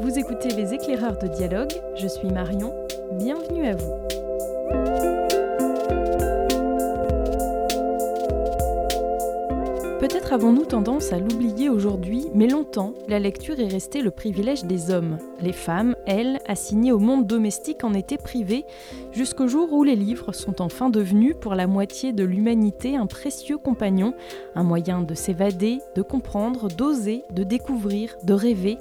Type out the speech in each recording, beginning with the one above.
Vous écoutez Les éclaireurs de dialogue, je suis Marion, bienvenue à vous. Peut-être avons-nous tendance à l'oublier aujourd'hui, mais longtemps, la lecture est restée le privilège des hommes. Les femmes, elles, assignées au monde domestique, en étaient privées, jusqu'au jour où les livres sont enfin devenus, pour la moitié de l'humanité, un précieux compagnon, un moyen de s'évader, de comprendre, d'oser, de découvrir, de rêver.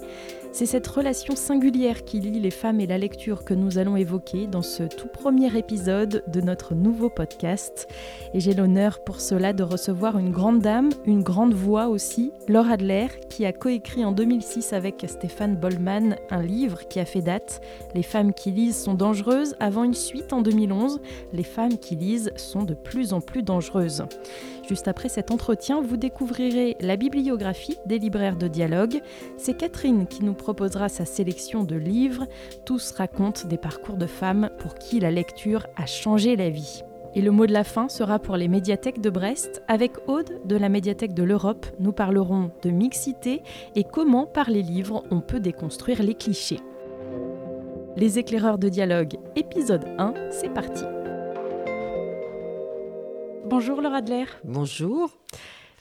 C'est cette relation singulière qui lie les femmes et la lecture que nous allons évoquer dans ce tout premier épisode de notre nouveau podcast. Et j'ai l'honneur pour cela de recevoir une grande dame, une grande voix aussi, Laure Adler, qui a coécrit en 2006 avec Stéphane Bollman un livre qui a fait date. Les femmes qui lisent sont dangereuses, avant une suite en 2011. Les femmes qui lisent sont de plus en plus dangereuses. Juste après cet entretien, vous découvrirez la bibliographie des libraires de dialogue. C'est Catherine qui nous proposera sa sélection de livres. Tous racontent des parcours de femmes pour qui la lecture a changé la vie. Et le mot de la fin sera pour les médiathèques de Brest. Avec Aude de la médiathèque de l'Europe, nous parlerons de mixité et comment par les livres on peut déconstruire les clichés. Les éclaireurs de dialogue, épisode 1, c'est parti. Bonjour Laura Adler. Bonjour.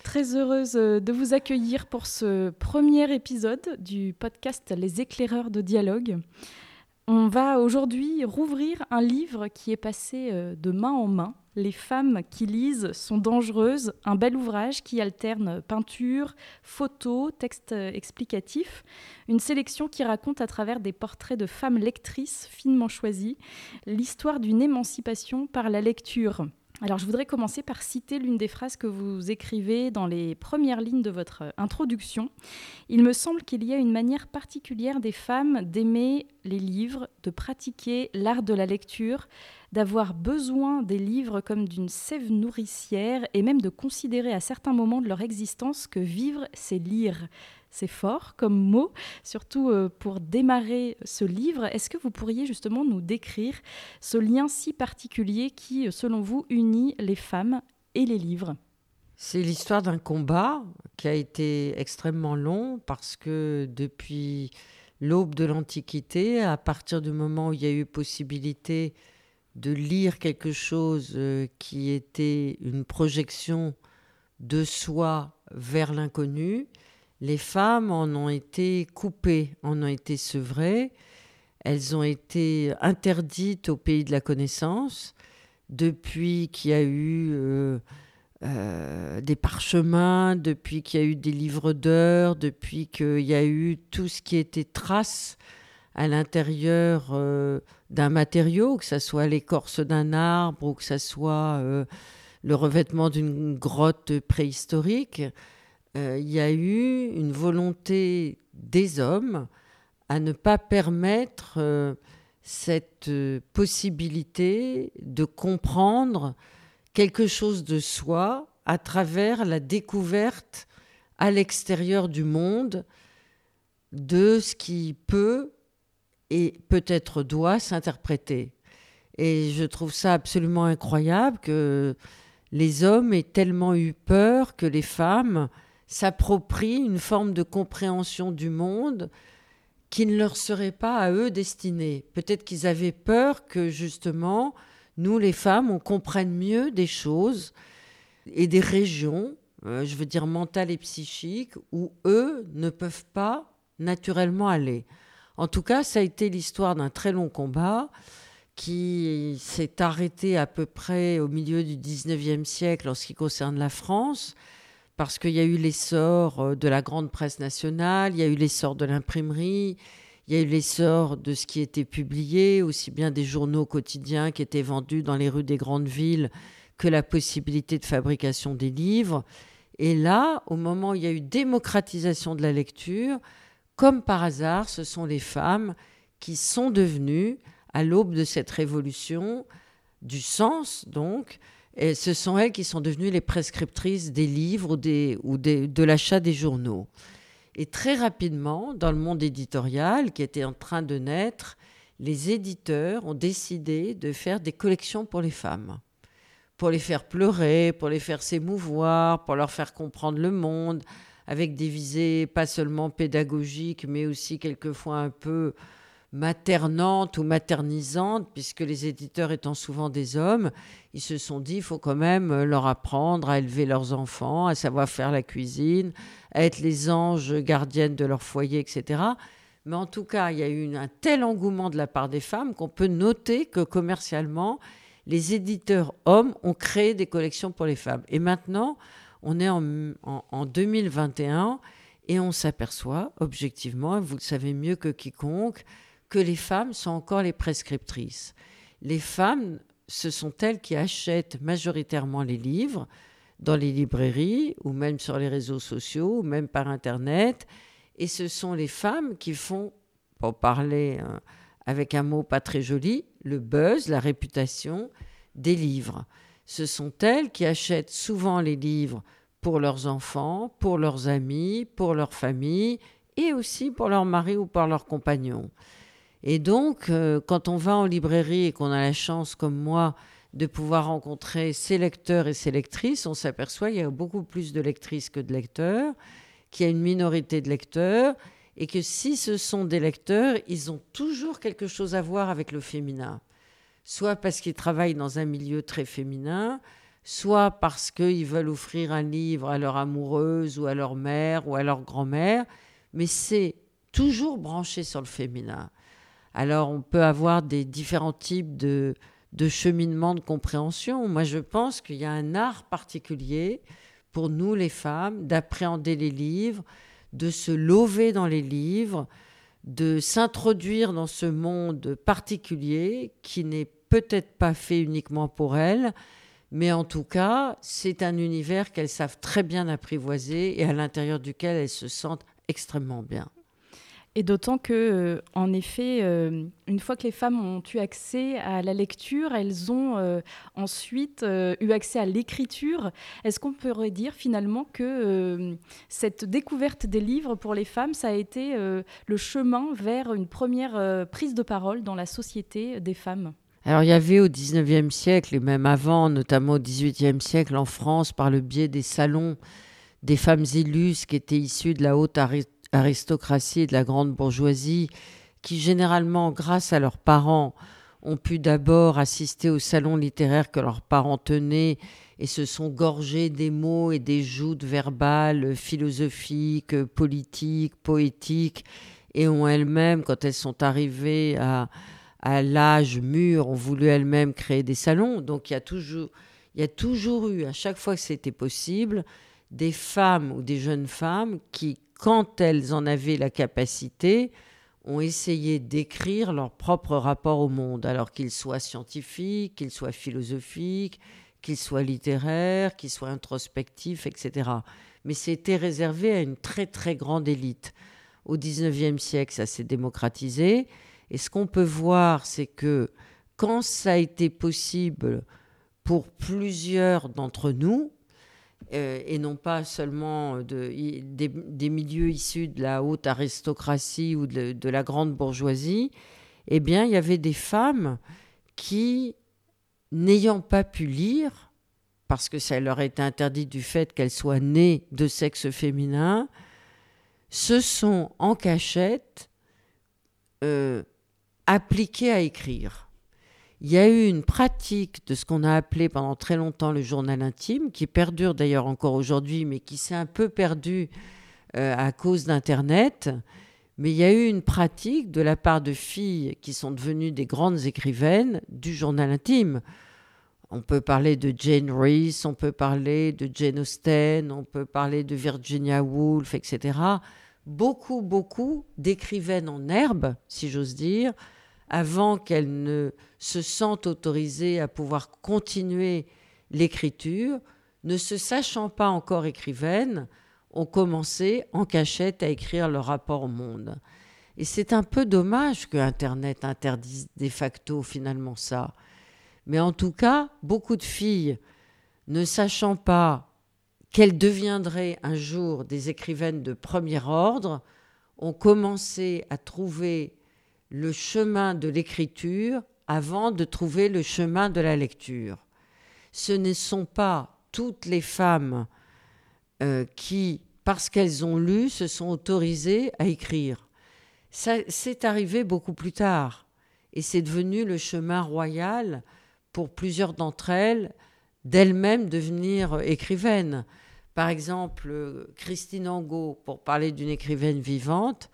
Très heureuse euh, de vous accueillir pour ce premier épisode du podcast Les éclaireurs de dialogue. On va aujourd'hui rouvrir un livre qui est passé euh, de main en main. Les femmes qui lisent sont dangereuses, un bel ouvrage qui alterne peinture, photos, textes euh, explicatifs, une sélection qui raconte à travers des portraits de femmes lectrices finement choisies l'histoire d'une émancipation par la lecture. Alors je voudrais commencer par citer l'une des phrases que vous écrivez dans les premières lignes de votre introduction. Il me semble qu'il y a une manière particulière des femmes d'aimer les livres, de pratiquer l'art de la lecture, d'avoir besoin des livres comme d'une sève nourricière et même de considérer à certains moments de leur existence que vivre, c'est lire c'est fort comme mot, surtout euh, pour démarrer ce livre. Est-ce que vous pourriez justement nous décrire ce lien si particulier qui, selon vous, unit les femmes et les livres? C'est l'histoire d'un combat qui a été extrêmement long parce que depuis l'aube de l'Antiquité, à partir du moment où il y a eu possibilité de lire quelque chose euh, qui était une projection de soi vers l'inconnu, les femmes en ont été coupées, en ont été sevrées, elles ont été interdites au pays de la connaissance depuis qu'il y a eu euh, euh, des parchemins, depuis qu'il y a eu des livres d'heures, depuis qu'il y a eu tout ce qui était trace à l'intérieur euh, d'un matériau, que ce soit l'écorce d'un arbre ou que ce soit le revêtement d'une grotte préhistorique. Euh, il y a eu une volonté des hommes à ne pas permettre euh, cette euh, possibilité de comprendre quelque chose de soi à travers la découverte à l'extérieur du monde de ce qui peut et peut-être doit s'interpréter. Et je trouve ça absolument incroyable que les hommes aient tellement eu peur que les femmes s'approprient une forme de compréhension du monde qui ne leur serait pas à eux destinée. Peut-être qu'ils avaient peur que justement, nous les femmes, on comprenne mieux des choses et des régions, euh, je veux dire mentales et psychiques, où eux ne peuvent pas naturellement aller. En tout cas, ça a été l'histoire d'un très long combat qui s'est arrêté à peu près au milieu du 19e siècle en ce qui concerne la France parce qu'il y a eu l'essor euh, de la grande presse nationale, il y a eu l'essor de l'imprimerie, il y a eu l'essor de ce qui était publié, aussi bien des journaux quotidiens qui étaient vendus dans les rues des grandes villes que la possibilité de fabrication des livres. Et là, au moment où il y a eu démocratisation de la lecture, comme par hasard, ce sont les femmes qui sont devenues, à l'aube de cette révolution, du sens donc, et ce sont elles qui sont devenues les prescriptrices des livres ou, des, ou de l'achat des journaux. Et très rapidement, dans le monde éditorial qui était en train de naître, les éditeurs ont décidé de faire des collections pour les femmes, pour les faire pleurer, pour les faire s'émouvoir, pour leur faire comprendre le monde, avec des visées pas seulement pédagogiques, mais aussi quelquefois un peu maternantes ou maternisantes, puisque les éditeurs étant souvent des hommes, ils se sont dit, il faut quand même leur apprendre à élever leurs enfants, à savoir faire la cuisine, à être les anges gardiennes de leur foyer, etc. Mais en tout cas, il y a eu un tel engouement de la part des femmes qu'on peut noter que commercialement, les éditeurs hommes ont créé des collections pour les femmes. Et maintenant, on est en, 2021 et on s'aperçoit objectivement, vous le savez mieux que quiconque, que les femmes sont encore les prescriptrices. Les femmes, ce sont elles qui achètent majoritairement les livres dans les librairies ou même sur les réseaux sociaux ou même par Internet. Et ce sont les femmes qui font, pour parler euh, avec un mot pas très joli, le buzz, la réputation des livres. Ce sont elles qui achètent souvent les livres pour leurs enfants, pour leurs amis, pour leur famille et aussi pour leur mari ou pour leurs compagnons. Et donc, euh, quand on va en librairie et qu'on a la chance, comme moi, de pouvoir rencontrer ces lecteurs et ces lectrices, on s'aperçoit qu'il y a beaucoup plus de lectrices que de lecteurs, qu'il y a une minorité de lecteurs, et que si ce sont des lecteurs, ils ont toujours quelque chose à voir avec le féminin soit parce qu'ils travaillent dans un milieu très féminin, soit parce qu'ils veulent offrir un livre à leur amoureuse ou à leur mère ou à leur grand-mère, mais c'est toujours branché sur le féminin. Alors on peut avoir des différents types de, cheminement de compréhension. Moi je pense qu'il y a un art particulier pour nous les femmes d'appréhender les livres, de se lever dans les livres, de s'introduire dans ce monde particulier qui n'est peut-être pas fait uniquement pour elles, mais en tout cas, c'est un univers qu'elles savent très bien apprivoiser et à l'intérieur duquel elles se sentent extrêmement bien. Et d'autant que, euh, en effet, euh, une fois que les femmes ont eu accès à la lecture, elles ont euh, ensuite eu accès à l'écriture. Est-ce qu'on pourrait dire finalement que cette découverte des livres pour les femmes, ça a été le chemin vers une première prise de parole dans la société des femmes? Alors il y avait au XIXe siècle et même avant, notamment au XVIIIe siècle en France, par le biais des salons, des femmes illustres qui étaient issues de la haute aristocratie et de la grande bourgeoisie, qui généralement, grâce à leurs parents, ont pu d'abord assister aux salons littéraires que leurs parents tenaient et se sont gorgés des mots et des joutes verbales, philosophiques, politiques, poétiques, et ont elles-mêmes, quand elles sont arrivées à à l'âge mûr, ont voulu elles-mêmes créer des salons. Donc il y a toujours, il y a toujours eu, à chaque fois que c'était possible, des femmes ou des jeunes femmes qui, quand elles en avaient la capacité, ont essayé d'écrire leur propre rapport au monde, alors qu'il soit scientifique, qu'il soit philosophique, qu'il soit littéraire, qu'il soit introspectif, etc. Mais c'était réservé à une très très grande élite. Au XIXe siècle, ça s'est démocratisé. Et ce qu'on peut voir, c'est que quand ça a été possible pour plusieurs d'entre nous, euh, et non pas seulement de, des, milieux issus de la haute aristocratie ou de, la grande bourgeoisie, eh bien, il y avait des femmes qui, n'ayant pas pu lire, parce que ça leur était interdit du fait qu'elles soient nées de sexe féminin, se sont en cachette euh, appliqué à écrire. Il y a eu une pratique de ce qu'on a appelé pendant très longtemps le journal intime, qui perdure d'ailleurs encore aujourd'hui, mais qui s'est un peu perdu euh, à cause d'Internet. Mais il y a eu une pratique de la part de filles qui sont devenues des grandes écrivaines du journal intime. On peut parler de Jane Reese, on peut parler de Jane Austen, on peut parler de Virginia Woolf, etc. Beaucoup, beaucoup d'écrivaines en herbe, si j'ose dire, avant qu'elles ne se sentent autorisées à pouvoir continuer l'écriture, ne se sachant pas encore écrivaines, ont commencé en cachette à écrire leur rapport au monde. Et c'est un peu dommage que Internet interdise de facto finalement ça. Mais en tout cas, beaucoup de filles, ne sachant pas qu'elles deviendraient un jour des écrivaines de premier ordre, ont commencé à trouver le chemin de l'écriture avant de trouver le chemin de la lecture. Ce ne sont pas toutes les femmes euh, qui parce qu'elles ont lu, se sont autorisées à écrire. Ça, c'est arrivé beaucoup plus tard. Et c'est devenu le chemin royal pour plusieurs d'entre elles d'elles-mêmes devenir écrivaines. Par exemple, Christine Angot, pour parler d'une écrivaine vivante,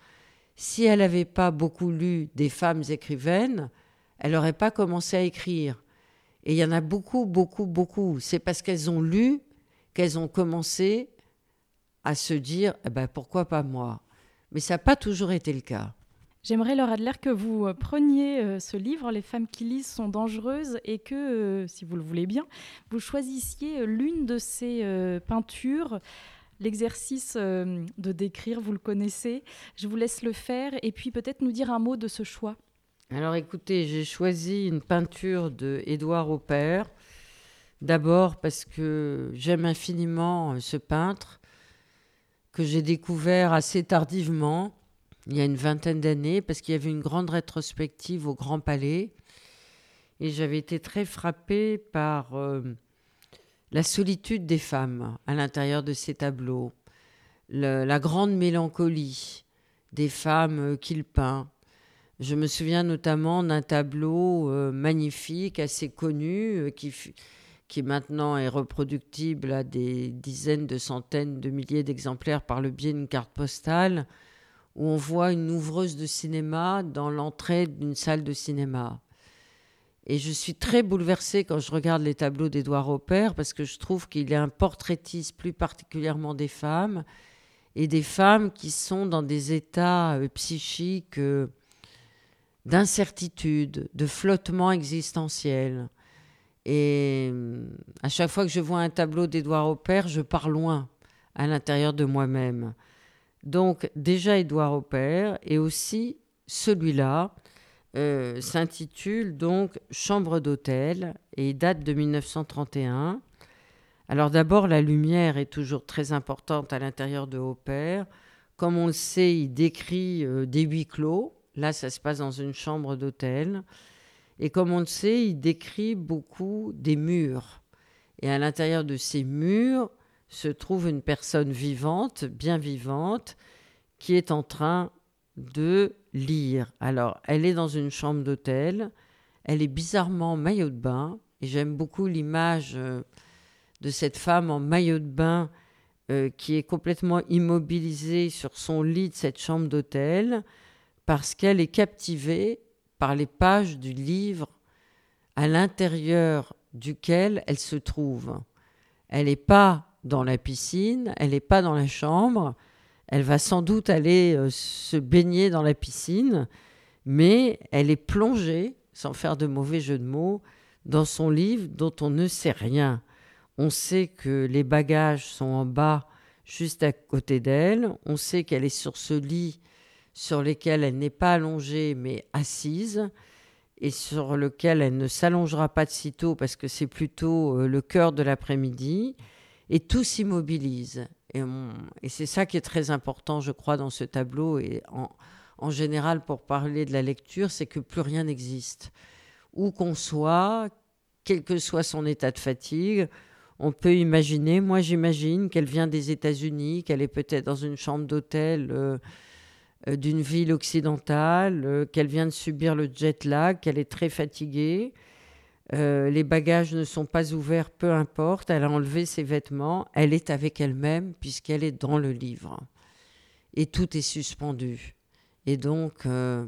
si elle n'avait pas beaucoup lu des femmes écrivaines, elle n'aurait pas commencé à écrire. Et il y en a beaucoup, beaucoup, beaucoup. C'est parce qu'elles ont lu qu'elles ont commencé à se dire eh ben, pourquoi pas moi? Mais ça n'a pas toujours été le cas. J'aimerais, Laura Adler, que vous euh, preniez euh, ce livre, Les femmes qui lisent sont dangereuses, et que, euh, si vous le voulez bien, vous choisissiez l'une de ces peintures. L'exercice de décrire, vous le connaissez. Je vous laisse le faire, et puis peut-être nous dire un mot de ce choix. Alors écoutez, j'ai choisi une peinture de Édouard Aupert. D'abord parce que j'aime infiniment ce peintre que j'ai découvert assez tardivement il y a une vingtaine d'années, parce qu'il y avait une grande rétrospective au Grand Palais. Et j'avais été très frappée par euh, la solitude des femmes à l'intérieur de ces tableaux, la grande mélancolie des femmes euh, qu'il peint. Je me souviens notamment d'un tableau euh, magnifique, assez connu, qui, qui maintenant est reproductible à des dizaines de centaines de milliers d'exemplaires par le biais d'une carte postale, où on voit une ouvreuse de cinéma dans l'entrée d'une salle de cinéma. Et je suis très bouleversée quand je regarde les tableaux d'Édouard Aupert parce que je trouve qu'il est un portraitiste plus particulièrement des femmes et des femmes qui sont dans des états euh, psychiques euh, d'incertitude, de flottement existentiel. Et euh, à chaque fois que je vois un tableau d'Édouard Aupert, je pars loin à l'intérieur de moi-même. Donc déjà Édouard Aupert et aussi celui-là euh, s'intitule donc Chambre d'hôtel et date de 1931. Alors d'abord la lumière est toujours très importante à l'intérieur de Aupert. Comme on le sait, il décrit euh, des huis clos. Là, ça se passe dans une chambre d'hôtel. Et comme on le sait, il décrit beaucoup des murs. Et à l'intérieur de ces murs, se trouve une personne vivante, bien vivante, qui est en train de lire. Alors, elle est dans une chambre d'hôtel, elle est bizarrement maillot de bain, et j'aime beaucoup l'image euh, de cette femme en maillot de bain euh, qui est complètement immobilisée sur son lit de cette chambre d'hôtel, parce qu'elle est captivée par les pages du livre à l'intérieur duquel elle se trouve. Elle n'est pas dans la piscine, elle n'est pas dans la chambre, elle va sans doute aller euh, se baigner dans la piscine, mais elle est plongée, sans faire de mauvais jeu de mots, dans son livre dont on ne sait rien. On sait que les bagages sont en bas, juste à côté d'elle, on sait qu'elle est sur ce lit sur lequel elle n'est pas allongée mais assise et sur lequel elle ne s'allongera pas de sitôt parce que c'est plutôt euh, le cœur de l'après-midi et tout s'immobilise. Et, c'est ça qui est très important, je crois, dans ce tableau et en, en général pour parler de la lecture, c'est que plus rien n'existe. Où qu'on soit, quel que soit son état de fatigue, on peut imaginer, moi j'imagine qu'elle vient des États-Unis, qu'elle est peut-être dans une chambre d'hôtel euh, euh, d'une ville occidentale, euh, qu'elle vient de subir le jet lag, qu'elle est très fatiguée, euh, les bagages ne sont pas ouverts, peu importe. Elle a enlevé ses vêtements. Elle est avec elle-même puisqu'elle est dans le livre. Et tout est suspendu. Et donc, euh,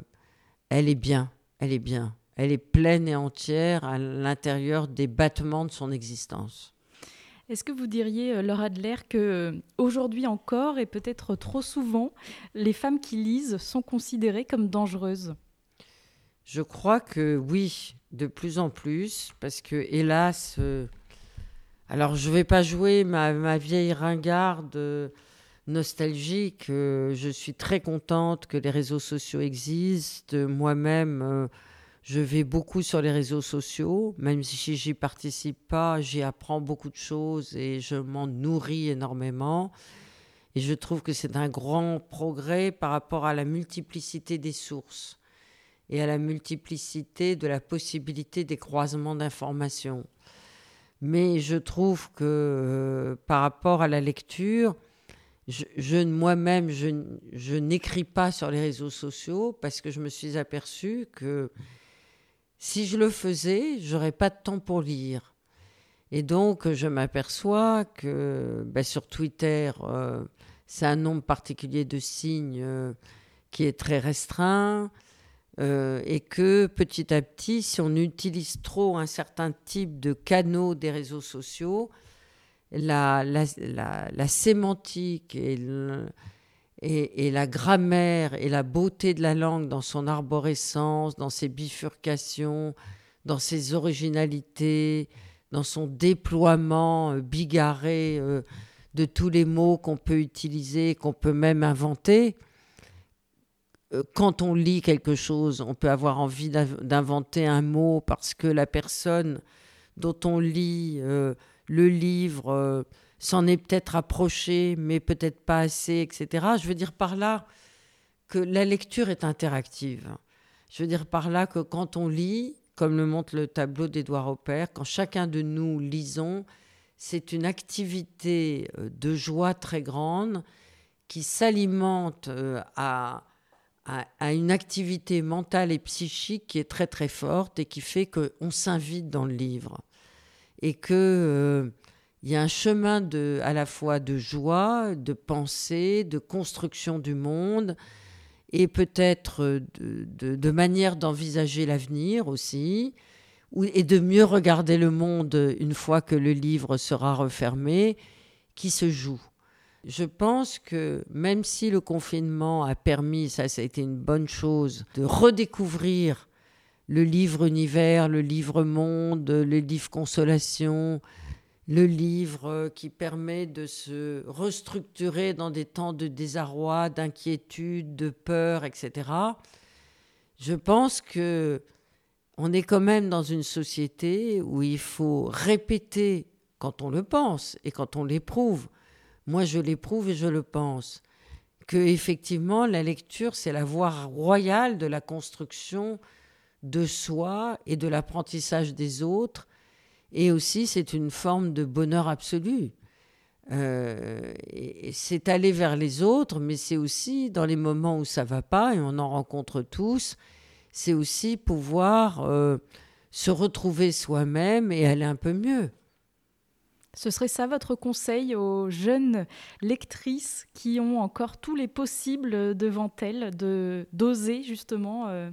elle est bien. Elle est bien. Elle est pleine et entière à l'intérieur des battements de son existence. Est-ce que vous diriez, euh, Laura Adler, que aujourd'hui encore et peut-être trop souvent, les femmes qui lisent sont considérées comme dangereuses? Je crois que oui, de plus en plus, parce que hélas, euh, alors je vais pas jouer ma, vieille ringarde nostalgique. Euh, je suis très contente que les réseaux sociaux existent. Moi-même, euh, je vais beaucoup sur les réseaux sociaux, même si j'y participe pas, j'y apprends beaucoup de choses et je m'en nourris énormément. Et je trouve que c'est un grand progrès par rapport à la multiplicité des sources et à la multiplicité de la possibilité des croisements d'informations. Mais je trouve que euh, par rapport à la lecture, moi-même, je, n'écris pas sur les réseaux sociaux parce que je me suis aperçue que si je le faisais, j'aurais pas de temps pour lire. Et donc, je m'aperçois que ben, sur Twitter, euh, c'est un nombre particulier de signes euh, qui est très restreint. Euh, et que petit à petit, si on utilise trop un certain type de canaux des réseaux sociaux, la, la, sémantique et, et, la grammaire et la beauté de la langue dans son arborescence, dans ses bifurcations, dans ses originalités, dans son déploiement euh, bigarré euh, de tous les mots qu'on peut utiliser, qu'on peut même inventer. Euh, quand on lit quelque chose, on peut avoir envie d'inventer un mot parce que la personne dont on lit le livre euh, s'en est peut-être approché, mais peut-être pas assez, etc. Je veux dire par là que la lecture est interactive. Je veux dire par là que quand on lit, comme le montre le tableau d'Édouard Opère, quand chacun de nous lisons, c'est une activité euh, de joie très grande qui s'alimente euh, à, une activité mentale et psychique qui est très très forte et qui fait qu'on s'invite dans le livre et que euh, il y a un chemin de, à la fois de joie, de pensée, de construction du monde, et peut-être de, manière d'envisager l'avenir aussi, et de mieux regarder le monde une fois que le livre sera refermé, qui se joue. Je pense que même si le confinement a permis, ça, a été une bonne chose, de redécouvrir le livre univers, le livre monde, le livre consolation, le livre qui permet de se restructurer dans des temps de désarroi, d'inquiétude, de peur, etc. Je pense que on est quand même dans une société où il faut répéter quand on le pense et quand on l'éprouve. Moi, je l'éprouve et je le pense que effectivement la lecture c'est la voie royale de la construction de soi et de l'apprentissage des autres. Et aussi, c'est une forme de bonheur absolu. Euh, c'est aller vers les autres, mais c'est aussi dans les moments où ça va pas, et on en rencontre tous, c'est aussi pouvoir euh, se retrouver soi-même et aller un peu mieux. Ce serait ça votre conseil aux jeunes lectrices qui ont encore tous les possibles devant elles, de d'oser justement euh,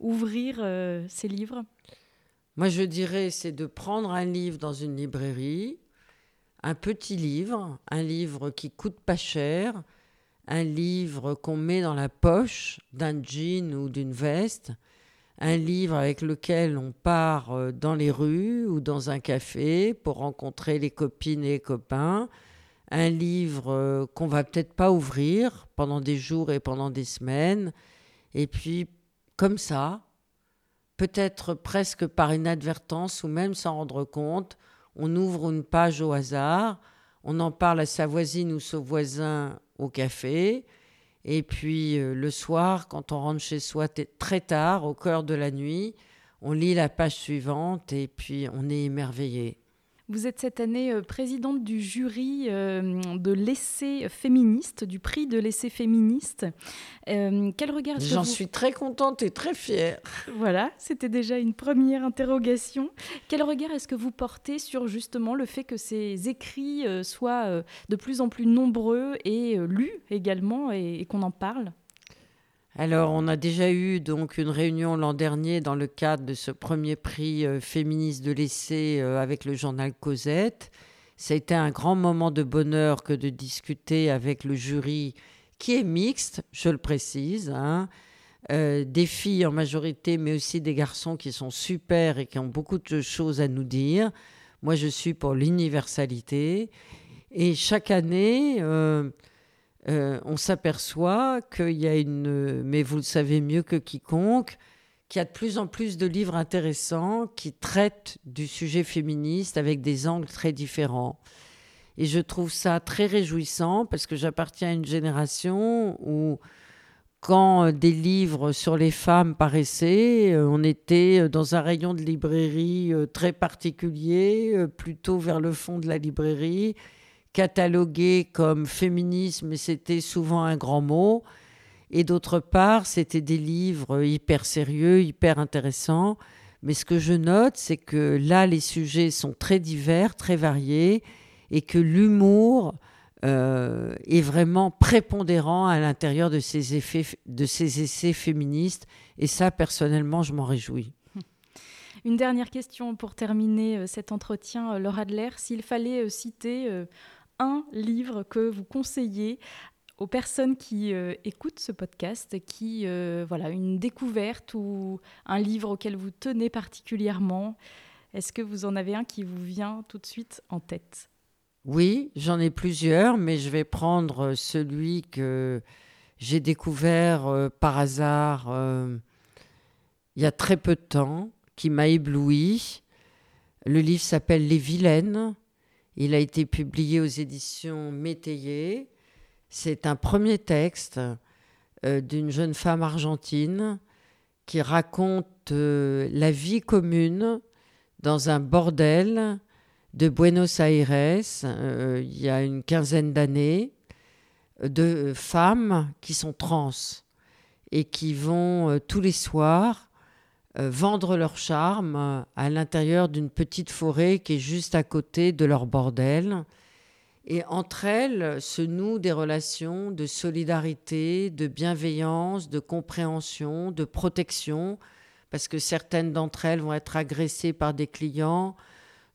ouvrir euh, ces livres? Moi, je dirais, c'est de prendre un livre dans une librairie, un petit livre, un livre qui coûte pas cher, un livre qu'on met dans la poche d'un jean ou d'une veste, un livre avec lequel on part euh, dans les rues ou dans un café pour rencontrer les copines et les copains, un livre euh, qu'on va peut-être pas ouvrir pendant des jours et pendant des semaines, et puis comme ça, peut-être presque par inadvertance ou même sans rendre compte, on ouvre une page au hasard, on en parle à sa voisine ou son voisin au café, et puis euh, le soir, quand on rentre chez soi très tard, au cœur de la nuit, on lit la page suivante et puis on est émerveillé. Vous êtes cette année euh, présidente du jury euh, de l'essai féministe, du prix de l'essai féministe. Euh, quel regard J'en suis très contente et très fière. Voilà, c'était déjà une première interrogation. Quel regard est-ce que vous portez sur justement le fait que ces écrits soient de plus en plus nombreux et lus également et qu'on en parle? Alors, on a déjà eu donc une réunion l'an dernier dans le cadre de ce premier prix euh, féministe de l'essai euh, avec le journal Cosette. Ça a été un grand moment de bonheur que de discuter avec le jury qui est mixte, je le précise, hein. euh, des filles en majorité, mais aussi des garçons qui sont super et qui ont beaucoup de choses à nous dire. Moi, je suis pour l'universalité. Et chaque année, euh, on s'aperçoit qu'il y a une, mais vous le savez mieux que quiconque, qu'il y a de plus en plus de livres intéressants qui traitent du sujet féministe avec des angles très différents. Et je trouve ça très réjouissant parce que j'appartiens à une génération où, quand des livres sur les femmes paraissaient, euh, on était dans un rayon de librairie euh, très particulier, plutôt vers le fond de la librairie, catalogués comme féminisme, mais c'était souvent un grand mot. Et d'autre part, c'était des livres hyper sérieux, hyper intéressants. Mais ce que je note, c'est que là, les sujets sont très divers, très variés, et que l'humour euh, est vraiment prépondérant à l'intérieur de ces, effets, de ces essais féministes. Et ça, personnellement, je m'en réjouis. Une dernière question pour terminer euh, cet entretien, euh, Laura Adler. S'il fallait citer un livre que vous conseillez aux personnes qui écoutent ce podcast, qui, voilà, une découverte ou un livre auquel vous tenez particulièrement, est-ce que vous en avez un qui vous vient tout de suite en tête? Oui, j'en ai plusieurs, mais je vais prendre celui que j'ai découvert euh, par hasard euh, il y a très peu de temps, qui m'a ébloui. Le livre s'appelle Les Vilaines. Il a été publié aux éditions Métayer. C'est un premier texte euh, d'une jeune femme argentine qui raconte la vie commune dans un bordel de Buenos Aires euh, il y a une quinzaine d'années de femmes qui sont trans et qui vont euh, tous les soirs euh, vendre leur charme à l'intérieur d'une petite forêt qui est juste à côté de leur bordel. Et entre elles se nouent des relations de solidarité, de bienveillance, de compréhension, de protection, parce que certaines d'entre elles vont être agressées par des clients,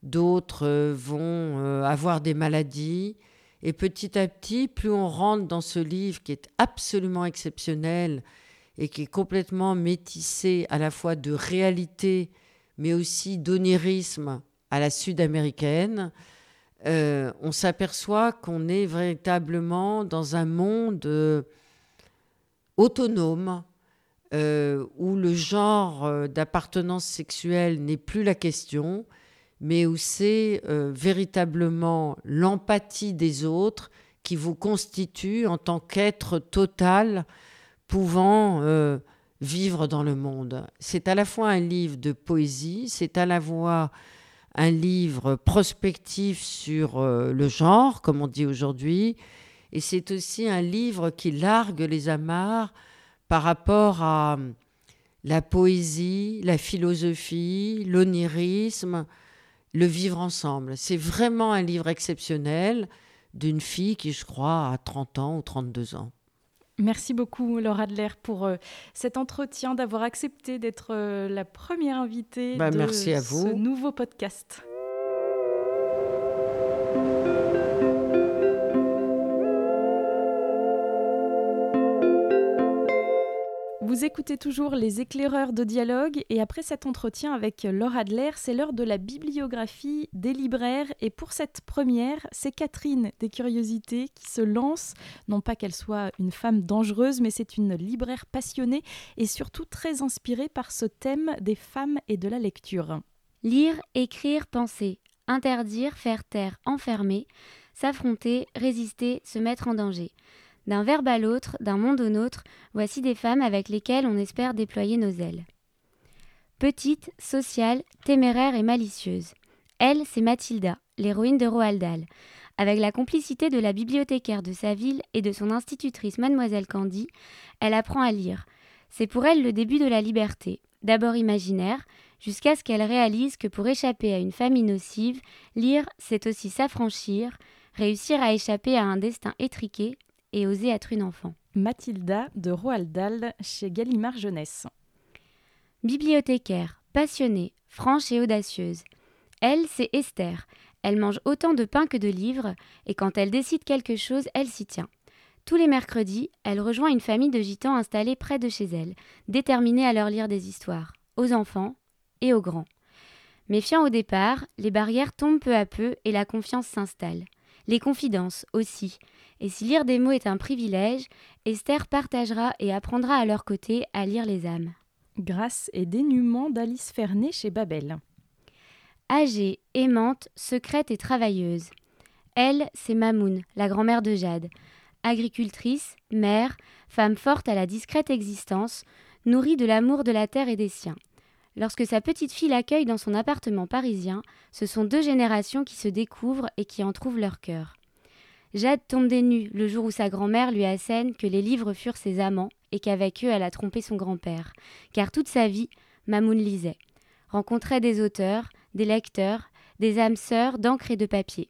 d'autres euh, vont euh, avoir des maladies. Et petit à petit, plus on rentre dans ce livre qui est absolument exceptionnel et qui est complètement métissé à la fois de réalité, mais aussi d'onirisme à la sud-américaine, euh, on s'aperçoit qu'on est véritablement dans un monde autonome, où le genre d'appartenance sexuelle n'est plus la question, mais où c'est euh, véritablement l'empathie des autres qui vous constitue en tant qu'être total pouvant euh, vivre dans le monde. C'est à la fois un livre de poésie, c'est à la fois un livre prospectif sur euh, le genre, comme on dit aujourd'hui, et c'est aussi un livre qui largue les amarres par rapport à la poésie, la philosophie, l'onirisme, le vivre ensemble. C'est vraiment un livre exceptionnel d'une fille qui, je crois, a 30 ans ou 32 ans. Merci beaucoup Laura Adler pour euh, cet entretien, d'avoir accepté d'être euh, la première invitée bah, de merci à vous. ce nouveau podcast. Vous écoutez toujours les éclaireurs de dialogue et après cet entretien avec Laura Adler, c'est l'heure de la bibliographie des libraires et pour cette première, c'est Catherine des Curiosités qui se lance, non pas qu'elle soit une femme dangereuse, mais c'est une libraire passionnée et surtout très inspirée par ce thème des femmes et de la lecture. Lire, écrire, penser, interdire, faire taire, enfermer, s'affronter, résister, se mettre en danger. D'un verbe à l'autre, d'un monde au nôtre, voici des femmes avec lesquelles on espère déployer nos ailes. Petite, sociale, téméraire et malicieuse. Elle, c'est Mathilda, l'héroïne de Roald Dahl. Avec la complicité de la bibliothécaire de sa ville et de son institutrice Mademoiselle Candy, elle apprend à lire. C'est pour elle le début de la liberté, d'abord imaginaire, jusqu'à ce qu'elle réalise que pour échapper à une famille nocive, lire, c'est aussi s'affranchir, réussir à échapper à un destin étriqué, et oser être une enfant. Mathilda de Roald Dahl chez Gallimard Jeunesse. Bibliothécaire, passionnée, franche et audacieuse. Elle, c'est Esther. Elle mange autant de pain que de livres, et quand elle décide quelque chose, elle s'y tient. Tous les mercredis, elle rejoint une famille de gitans installés près de chez elle, déterminés à leur lire des histoires, aux enfants et aux grands. Méfiant au départ, les barrières tombent peu à peu et la confiance s'installe. Les confidences aussi, et si lire des mots est un privilège, Esther partagera et apprendra à leur côté à lire les âmes. Grâce et dénuement d'Alice Fernet chez Babel. Âgée, aimante, secrète et travailleuse. Elle, c'est Mamoun, la grand-mère de Jade. Agricultrice, mère, femme forte à la discrète existence, nourrie de l'amour de la terre et des siens. Lorsque sa petite fille l'accueille dans son appartement parisien, ce sont deux générations qui se découvrent et qui en trouvent leur cœur. Jade tombe des nues le jour où sa grand-mère lui assène que les livres furent ses amants et qu'avec eux elle a trompé son grand-père. Car toute sa vie, Mamoun lisait. Rencontrait des auteurs, des lecteurs, des âmes sœurs d'encre et de papier.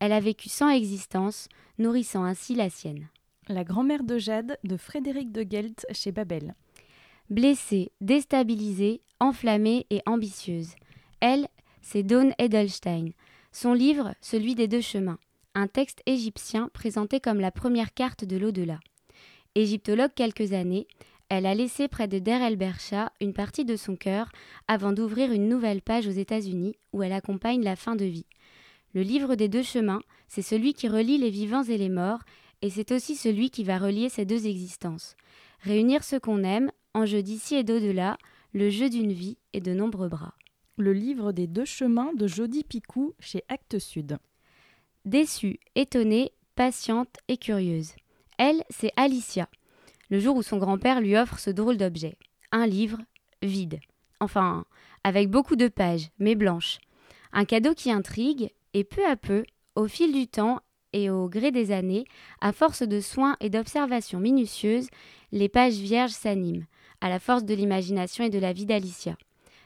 Elle a vécu sans existence, nourrissant ainsi la sienne. La grand-mère de Jade de Frédéric de Gelt chez Babel. Blessée, déstabilisée, enflammée et ambitieuse. Elle, c'est Dawn Edelstein. Son livre, celui des deux chemins un texte égyptien présenté comme la première carte de l'au-delà. Égyptologue quelques années, elle a laissé près de Der el Bercha une partie de son cœur avant d'ouvrir une nouvelle page aux États-Unis où elle accompagne la fin de vie. Le livre des deux chemins, c'est celui qui relie les vivants et les morts, et c'est aussi celui qui va relier ces deux existences. Réunir ce qu'on aime, en jeu d'ici et d'au-delà, le jeu d'une vie et de nombreux bras. Le livre des deux chemins de Jody Picou chez Actes Sud déçue, étonnée, patiente et curieuse. Elle, c'est Alicia, le jour où son grand-père lui offre ce drôle d'objet. Un livre vide. Enfin, avec beaucoup de pages, mais blanches. Un cadeau qui intrigue, et peu à peu, au fil du temps et au gré des années, à force de soins et d'observations minutieuses, les pages vierges s'animent, à la force de l'imagination et de la vie d'Alicia.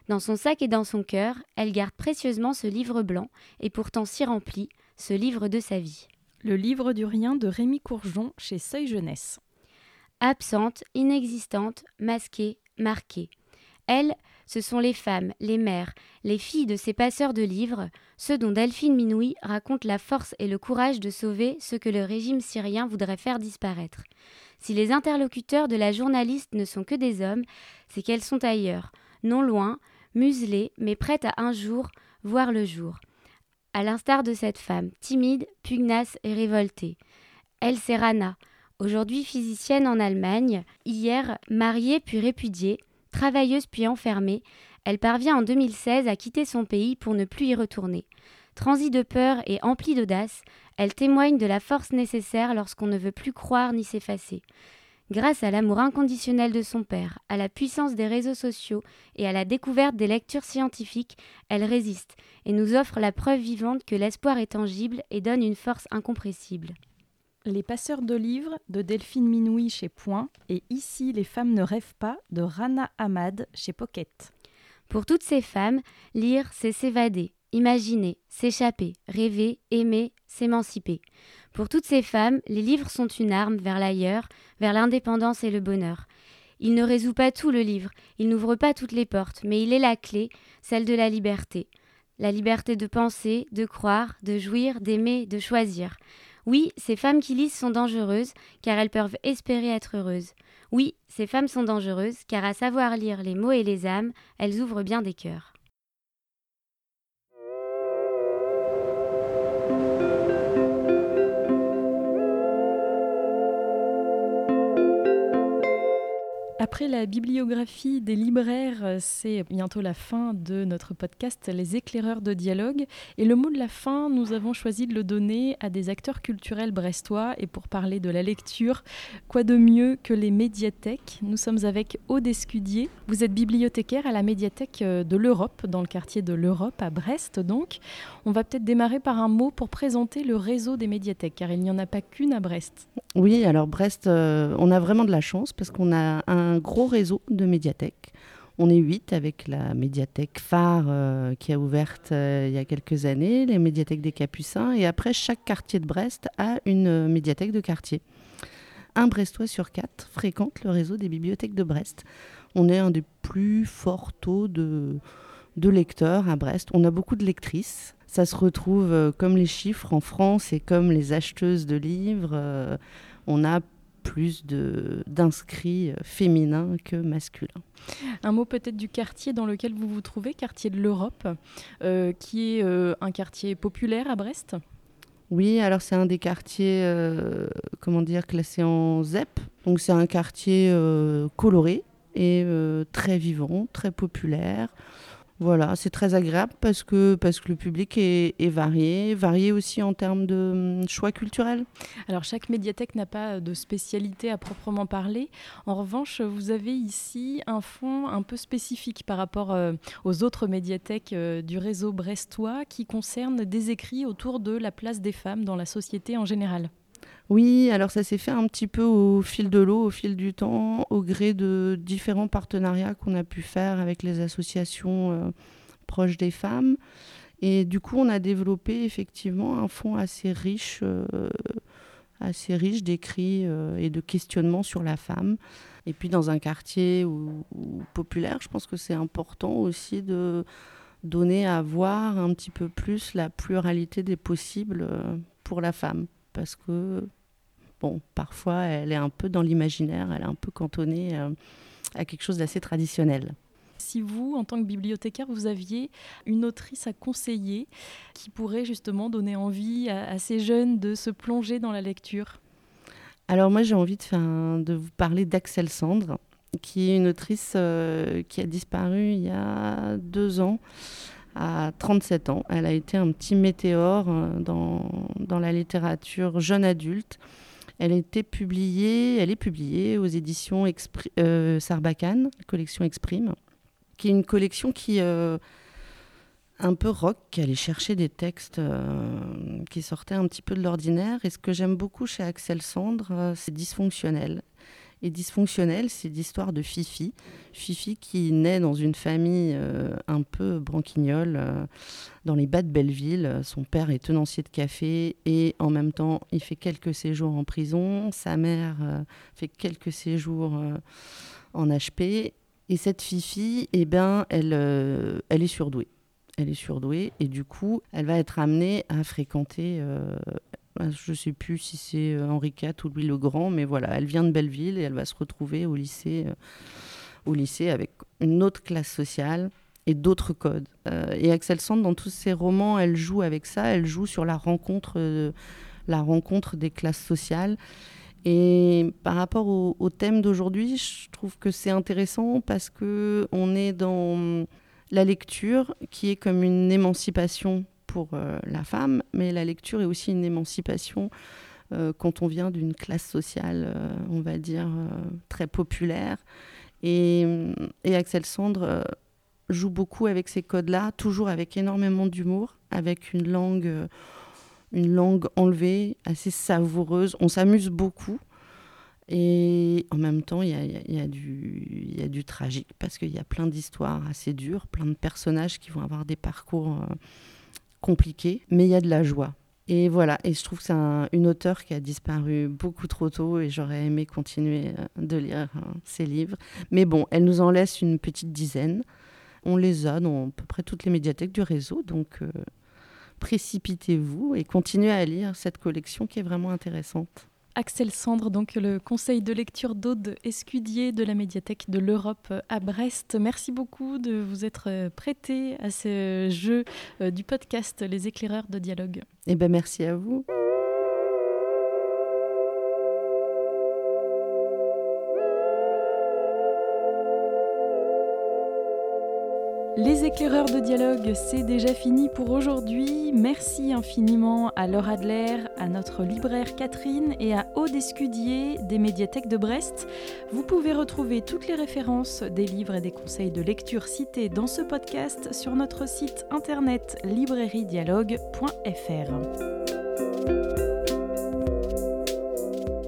Dans son sac et dans son cœur, elle garde précieusement ce livre blanc, et pourtant si rempli, ce livre de sa vie. Le livre du rien de Rémi Courgeon chez Seuil Jeunesse. Absente, inexistante, masquée, marquée. Elles, ce sont les femmes, les mères, les filles de ces passeurs de livres, ceux dont Delphine Minoui raconte la force et le courage de sauver ce que le régime syrien voudrait faire disparaître. Si les interlocuteurs de la journaliste ne sont que des hommes, c'est qu'elles sont ailleurs, non loin, muselées, mais prêtes à un jour voir le jour à l'instar de cette femme, timide, pugnace et révoltée. Elle, c'est Rana, aujourd'hui physicienne en Allemagne, hier mariée puis répudiée, travailleuse puis enfermée, elle parvient en 2016 à quitter son pays pour ne plus y retourner. Transie de peur et emplie d'audace, elle témoigne de la force nécessaire lorsqu'on ne veut plus croire ni s'effacer. Grâce à l'amour inconditionnel de son père, à la puissance des réseaux sociaux et à la découverte des lectures scientifiques, elle résiste et nous offre la preuve vivante que l'espoir est tangible et donne une force incompressible. Les passeurs de livres de Delphine Minoui chez Point et Ici les femmes ne rêvent pas de Rana Ahmad chez Pocket. Pour toutes ces femmes, lire, c'est s'évader, imaginer, s'échapper, rêver, aimer, s'émanciper. Pour toutes ces femmes, les livres sont une arme vers l'ailleurs, vers l'indépendance et le bonheur. Il ne résout pas tout le livre, il n'ouvre pas toutes les portes, mais il est la clé, celle de la liberté. La liberté de penser, de croire, de jouir, d'aimer, de choisir. Oui, ces femmes qui lisent sont dangereuses, car elles peuvent espérer être heureuses. Oui, ces femmes sont dangereuses, car à savoir lire les mots et les âmes, elles ouvrent bien des cœurs. Après la bibliographie des libraires, euh, c'est bientôt la fin de notre podcast Les éclaireurs de dialogue. Et le mot de la fin, nous avons choisi de le donner à des acteurs culturels brestois. Et pour parler de la lecture, quoi de mieux que les médiathèques? Nous sommes avec Aude Escudier. Vous êtes bibliothécaire à la médiathèque euh, de l'Europe, dans le quartier de l'Europe, à Brest donc. On va peut-être démarrer par un mot pour présenter le réseau des médiathèques, car il n'y en a pas qu'une à Brest. Oui, alors Brest, euh, on a vraiment de la chance parce qu'on a un un gros réseau de médiathèques. On est huit avec la médiathèque phare euh, qui a ouverte euh, il y a quelques années, les médiathèques des Capucins. Et après, chaque quartier de Brest a une médiathèque de quartier. Un Brestois sur quatre fréquente le réseau des bibliothèques de Brest. On est un des plus forts taux de, de lecteurs à Brest. On a beaucoup de lectrices. Ça se retrouve euh, comme les chiffres en France et comme les acheteuses de livres. on a plus d'inscrits euh, féminins que masculins. Un mot peut-être du quartier dans lequel vous vous trouvez, quartier de l'Europe, euh, qui est euh, un quartier populaire à Brest? Oui, alors c'est un des quartiers, comment dire, classés en ZEP. Donc c'est un quartier coloré et très vivant, très populaire. Voilà, c'est très agréable parce que, le public est, varié, varié aussi en termes de hum, choix culturels. Alors chaque médiathèque n'a pas de spécialité à proprement parler. En revanche, vous avez ici un fonds un peu spécifique par rapport euh, aux autres médiathèques euh, du réseau brestois qui concerne des écrits autour de la place des femmes dans la société en général. Oui, alors ça s'est fait un petit peu au fil de l'eau, au fil du temps, au gré de différents partenariats qu'on a pu faire avec les associations euh, proches des femmes. Et du coup, on a développé effectivement un fonds assez riche, euh, assez riche d'écrits euh, et de questionnements sur la femme. Et puis dans un quartier populaire, je pense que c'est important aussi de donner à voir un petit peu plus la pluralité des possibles pour la femme. Parce que bon, parfois, elle est un peu dans l'imaginaire, elle est un peu cantonnée euh, à quelque chose d'assez traditionnel. Si vous, en tant que bibliothécaire, vous aviez une autrice à conseiller qui pourrait justement donner envie à, ces jeunes de se plonger dans la lecture? Alors moi, j'ai envie de, de vous parler d'Axel Sandre, qui est une autrice euh, qui a disparu il y a deux ans à 37 ans. Elle a été un petit météore euh, dans, dans la littérature jeune adulte. Elle, été publiée, elle est publiée aux éditions euh, Sarbacane, collection Exprime, qui est une collection qui euh, un peu rock, qui allait chercher des textes euh, qui sortaient un petit peu de l'ordinaire. Et ce que j'aime beaucoup chez Axel Sandre, c'est dysfonctionnel et dysfonctionnel, c'est l'histoire de Fifi. Fifi qui naît dans une famille euh, un peu branquignole, euh, dans les bas de Belleville. Son père est tenancier de café et en même temps, il fait quelques séjours en prison. Sa mère euh, fait quelques séjours en HP. Et cette Fifi, eh ben, elle, elle est surdouée elle est surdouée et du coup, elle va être amenée à fréquenter je ne sais plus si c'est euh, Henri IV ou Louis le Grand, mais voilà, elle vient de Belleville et elle va se retrouver au lycée, euh, au lycée avec une autre classe sociale et d'autres codes. Euh, et Axel Sand, dans tous ses romans, elle joue avec ça, elle joue sur la rencontre, la rencontre des classes sociales. Et par rapport au, au thème d'aujourd'hui, je trouve que c'est intéressant parce que on est dans la lecture qui est comme une émancipation pour euh, la femme, mais la lecture est aussi une émancipation euh, quand on vient d'une classe sociale, euh, on va dire, très populaire. Et, Axel Sandre joue beaucoup avec ces codes-là, toujours avec énormément d'humour, avec une langue, une langue enlevée, assez savoureuse. On s'amuse beaucoup. Et en même temps, il y a, du tragique parce qu'il y a plein d'histoires assez dures, plein de personnages qui vont avoir des parcours compliqué, mais il y a de la joie. Et voilà, et je trouve que c'est une auteure qui a disparu beaucoup trop tôt et j'aurais aimé continuer euh, de lire euh, ses livres. Mais bon, elle nous en laisse une petite dizaine. On les a dans à peu près toutes les médiathèques du réseau, donc euh, précipitez-vous et continuez à lire cette collection qui est vraiment intéressante. Axel Sandre, donc le conseil de lecture d'Aude Escudier de la médiathèque de l'Europe à Brest. Merci beaucoup de vous être prêté à ce jeu euh, du podcast Les éclaireurs de dialogue. Eh ben merci à vous. Les éclaireurs de dialogue, c'est déjà fini pour aujourd'hui. Merci infiniment à Laura Adler, à notre libraire Catherine et à Aude Escudier des médiathèques de Brest. Vous pouvez retrouver toutes les références des livres et des conseils de lecture cités dans ce podcast sur notre site internet librairiedialogue.fr.